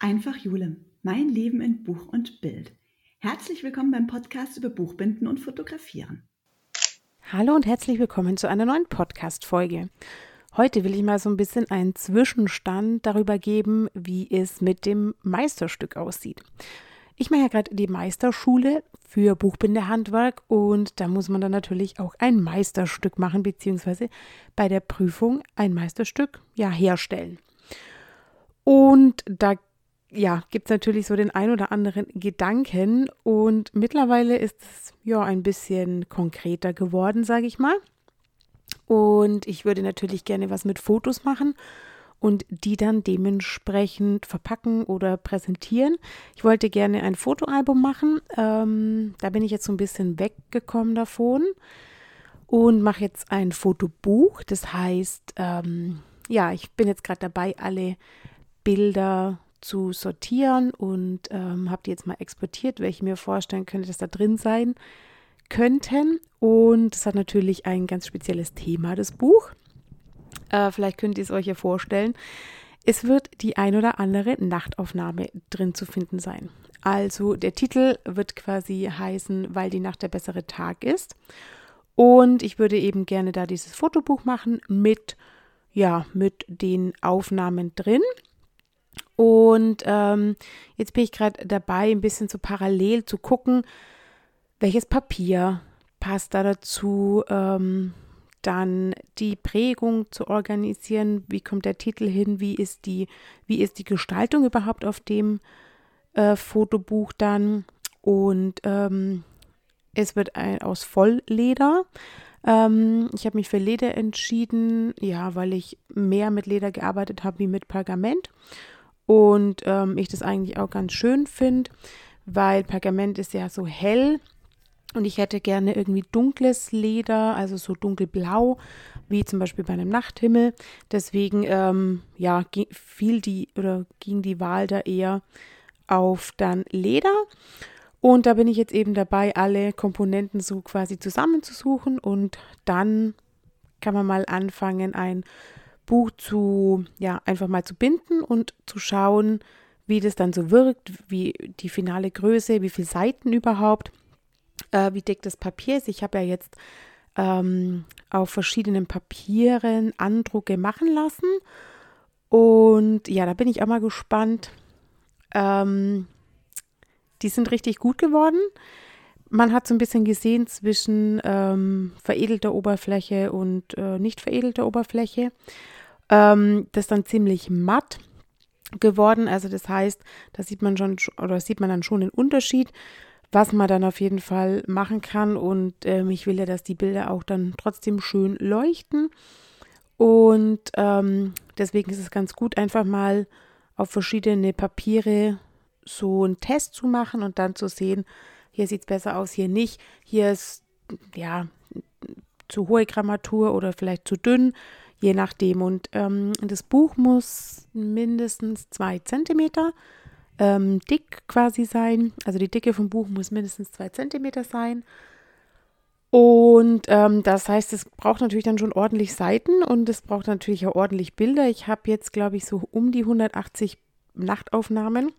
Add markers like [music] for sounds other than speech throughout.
Einfach Jule, mein Leben in Buch und Bild. Herzlich willkommen beim Podcast über Buchbinden und Fotografieren. Hallo und herzlich willkommen zu einer neuen Podcast-Folge. Heute will ich mal so ein bisschen einen Zwischenstand darüber geben, wie es mit dem Meisterstück aussieht. Ich mache ja gerade die Meisterschule für Buchbindehandwerk und da muss man dann natürlich auch ein Meisterstück machen, beziehungsweise bei der Prüfung ein Meisterstück ja herstellen. Und da ja, gibt es natürlich so den ein oder anderen Gedanken und mittlerweile ist es ja ein bisschen konkreter geworden, sage ich mal. Und ich würde natürlich gerne was mit Fotos machen und die dann dementsprechend verpacken oder präsentieren. Ich wollte gerne ein Fotoalbum machen. Ähm, da bin ich jetzt so ein bisschen weggekommen davon und mache jetzt ein Fotobuch. Das heißt, ähm, ja, ich bin jetzt gerade dabei, alle Bilder zu sortieren und ähm, habe die jetzt mal exportiert, welche mir vorstellen könnte, dass da drin sein könnten. Und es hat natürlich ein ganz spezielles Thema, das Buch. Äh, vielleicht könnt ihr es euch ja vorstellen. Es wird die ein oder andere Nachtaufnahme drin zu finden sein. Also der Titel wird quasi heißen, weil die Nacht der bessere Tag ist. Und ich würde eben gerne da dieses Fotobuch machen mit, ja, mit den Aufnahmen drin. Und ähm, jetzt bin ich gerade dabei, ein bisschen so parallel zu gucken, welches Papier passt da dazu, ähm, dann die Prägung zu organisieren, wie kommt der Titel hin, wie ist die, wie ist die Gestaltung überhaupt auf dem äh, Fotobuch dann. Und ähm, es wird ein, aus Vollleder. Ähm, ich habe mich für Leder entschieden, ja, weil ich mehr mit Leder gearbeitet habe wie mit Pergament. Und ähm, ich das eigentlich auch ganz schön finde, weil Pergament ist ja so hell und ich hätte gerne irgendwie dunkles Leder, also so dunkelblau, wie zum Beispiel bei einem Nachthimmel. Deswegen, ähm, ja, fiel die oder ging die Wahl da eher auf dann Leder. Und da bin ich jetzt eben dabei, alle Komponenten so quasi zusammenzusuchen und dann kann man mal anfangen, ein Buch zu, ja, einfach mal zu binden und zu schauen, wie das dann so wirkt, wie die finale Größe, wie viele Seiten überhaupt, äh, wie dick das Papier ist. Ich habe ja jetzt ähm, auf verschiedenen Papieren Andrucke machen lassen. Und ja, da bin ich auch mal gespannt. Ähm, die sind richtig gut geworden. Man hat so ein bisschen gesehen zwischen ähm, veredelter Oberfläche und äh, nicht veredelter Oberfläche. Ähm, das dann ziemlich matt geworden. Also das heißt, da sieht man schon oder sieht man dann schon den Unterschied, was man dann auf jeden Fall machen kann. Und ähm, ich will ja, dass die Bilder auch dann trotzdem schön leuchten. Und ähm, deswegen ist es ganz gut, einfach mal auf verschiedene Papiere so einen Test zu machen und dann zu sehen, hier sieht es besser aus, hier nicht. Hier ist ja zu hohe Grammatur oder vielleicht zu dünn je nachdem. Und ähm, das Buch muss mindestens zwei Zentimeter ähm, dick quasi sein. Also die Dicke vom Buch muss mindestens zwei Zentimeter sein. Und ähm, das heißt, es braucht natürlich dann schon ordentlich Seiten und es braucht natürlich auch ordentlich Bilder. Ich habe jetzt, glaube ich, so um die 180 Nachtaufnahmen.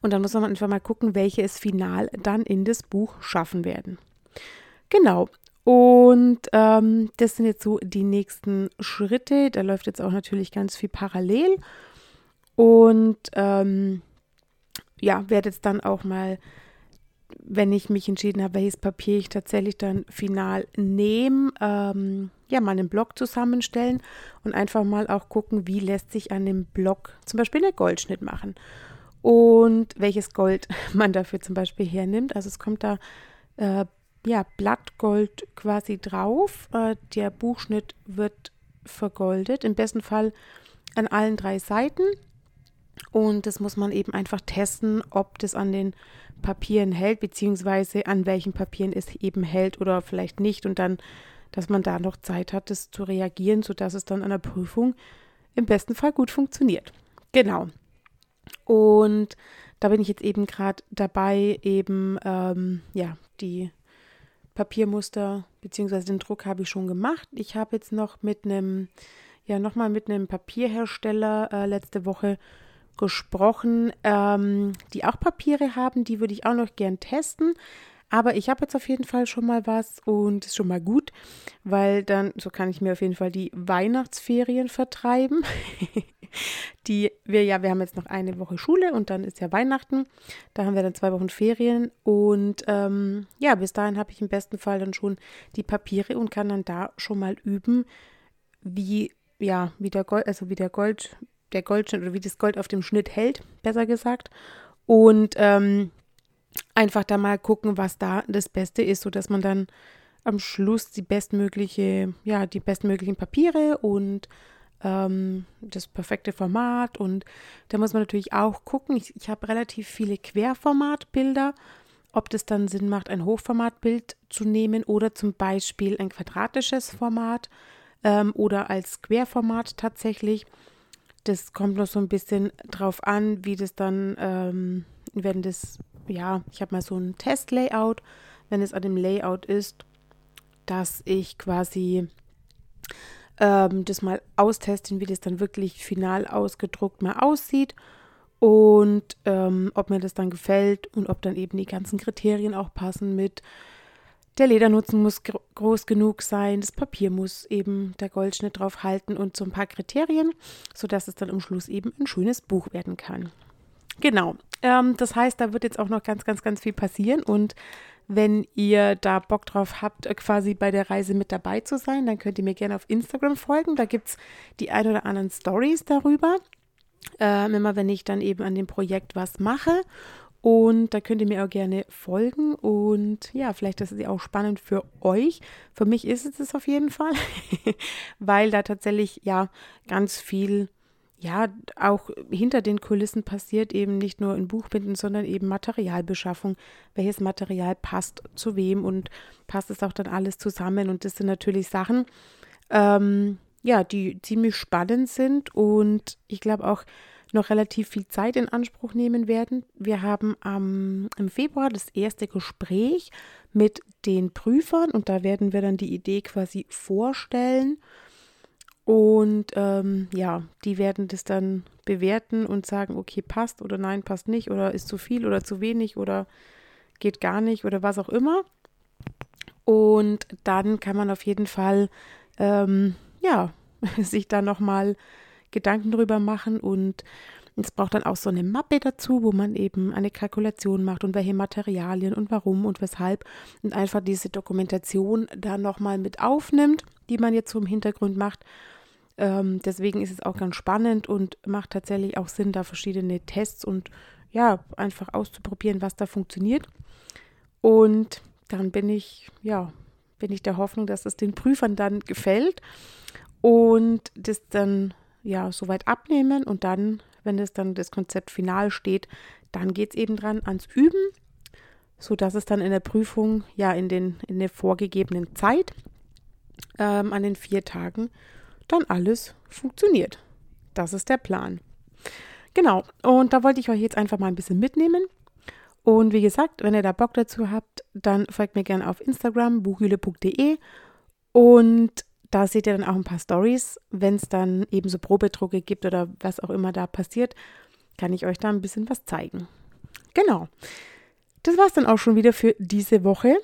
Und dann muss man einfach mal gucken, welche es final dann in das Buch schaffen werden. Genau. Und ähm, das sind jetzt so die nächsten Schritte. Da läuft jetzt auch natürlich ganz viel parallel. Und ähm, ja, werde jetzt dann auch mal, wenn ich mich entschieden habe, welches Papier ich tatsächlich dann final nehme, ähm, ja, mal einen Block zusammenstellen und einfach mal auch gucken, wie lässt sich an dem Block zum Beispiel einen Goldschnitt machen und welches Gold [laughs] man dafür zum Beispiel hernimmt. Also es kommt da äh, ja, Blattgold quasi drauf. Äh, der Buchschnitt wird vergoldet, im besten Fall an allen drei Seiten. Und das muss man eben einfach testen, ob das an den Papieren hält, beziehungsweise an welchen Papieren es eben hält oder vielleicht nicht. Und dann, dass man da noch Zeit hat, das zu reagieren, sodass es dann an der Prüfung im besten Fall gut funktioniert. Genau. Und da bin ich jetzt eben gerade dabei, eben ähm, ja, die Papiermuster bzw. den Druck habe ich schon gemacht. Ich habe jetzt noch mit einem, ja, nochmal mit einem Papierhersteller äh, letzte Woche gesprochen, ähm, die auch Papiere haben. Die würde ich auch noch gern testen. Aber ich habe jetzt auf jeden Fall schon mal was und ist schon mal gut, weil dann, so kann ich mir auf jeden Fall die Weihnachtsferien vertreiben. [laughs] [laughs] die wir ja, wir haben jetzt noch eine Woche Schule und dann ist ja Weihnachten. Da haben wir dann zwei Wochen Ferien und ähm, ja, bis dahin habe ich im besten Fall dann schon die Papiere und kann dann da schon mal üben, wie ja, wie der Gold, also wie der Gold, der Goldschnitt oder wie das Gold auf dem Schnitt hält, besser gesagt. Und ähm, einfach da mal gucken, was da das Beste ist, sodass man dann am Schluss die bestmögliche, ja, die bestmöglichen Papiere und ähm, das perfekte Format. Und da muss man natürlich auch gucken. Ich, ich habe relativ viele Querformatbilder, ob das dann Sinn macht, ein Hochformatbild zu nehmen oder zum Beispiel ein quadratisches Format ähm, oder als Querformat tatsächlich. Das kommt noch so ein bisschen drauf an, wie das dann, ähm, wenn das, ja, ich habe mal so ein Test-Layout, wenn es an dem Layout ist, dass ich quasi ähm, das mal austesten, wie das dann wirklich final ausgedruckt mal aussieht und ähm, ob mir das dann gefällt und ob dann eben die ganzen Kriterien auch passen mit der Ledernutzen muss groß genug sein, das Papier muss eben der Goldschnitt drauf halten und so ein paar Kriterien, sodass es dann am Schluss eben ein schönes Buch werden kann. Genau, ähm, das heißt, da wird jetzt auch noch ganz, ganz, ganz viel passieren und wenn ihr da Bock drauf habt, äh, quasi bei der Reise mit dabei zu sein, dann könnt ihr mir gerne auf Instagram folgen. Da gibt es die ein oder anderen Stories darüber. Ähm, immer wenn ich dann eben an dem Projekt was mache. Und da könnt ihr mir auch gerne folgen. Und ja, vielleicht ist es auch spannend für euch. Für mich ist es es auf jeden Fall, [laughs] weil da tatsächlich ja ganz viel ja, auch hinter den Kulissen passiert eben nicht nur in Buchbinden, sondern eben Materialbeschaffung. Welches Material passt zu wem und passt es auch dann alles zusammen? Und das sind natürlich Sachen, ähm, ja, die ziemlich spannend sind und ich glaube auch noch relativ viel Zeit in Anspruch nehmen werden. Wir haben ähm, im Februar das erste Gespräch mit den Prüfern und da werden wir dann die Idee quasi vorstellen und ähm, ja, die werden das dann bewerten und sagen, okay, passt oder nein, passt nicht oder ist zu viel oder zu wenig oder geht gar nicht oder was auch immer. Und dann kann man auf jeden Fall, ähm, ja, [laughs] sich da nochmal Gedanken drüber machen und es braucht dann auch so eine Mappe dazu, wo man eben eine Kalkulation macht und welche Materialien und warum und weshalb und einfach diese Dokumentation da nochmal mit aufnimmt, die man jetzt so im Hintergrund macht ähm, deswegen ist es auch ganz spannend und macht tatsächlich auch Sinn, da verschiedene Tests und ja, einfach auszuprobieren, was da funktioniert. Und dann bin ich, ja, bin ich der Hoffnung, dass es den Prüfern dann gefällt und das dann ja soweit abnehmen und dann, wenn es dann das Konzept final steht, dann geht es eben dran ans Üben, sodass es dann in der Prüfung ja in, den, in der vorgegebenen Zeit ähm, an den vier Tagen dann alles funktioniert. Das ist der Plan. Genau, und da wollte ich euch jetzt einfach mal ein bisschen mitnehmen. Und wie gesagt, wenn ihr da Bock dazu habt, dann folgt mir gerne auf Instagram, buchhüle.de. Und da seht ihr dann auch ein paar Stories. Wenn es dann eben so Probedrucke gibt oder was auch immer da passiert, kann ich euch da ein bisschen was zeigen. Genau. Das war es dann auch schon wieder für diese Woche.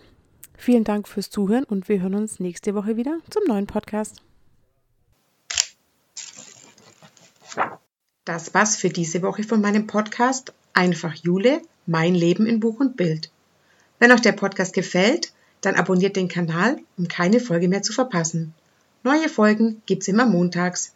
Vielen Dank fürs Zuhören und wir hören uns nächste Woche wieder zum neuen Podcast. Das war's für diese Woche von meinem Podcast Einfach Jule, mein Leben in Buch und Bild. Wenn euch der Podcast gefällt, dann abonniert den Kanal, um keine Folge mehr zu verpassen. Neue Folgen gibt's immer montags.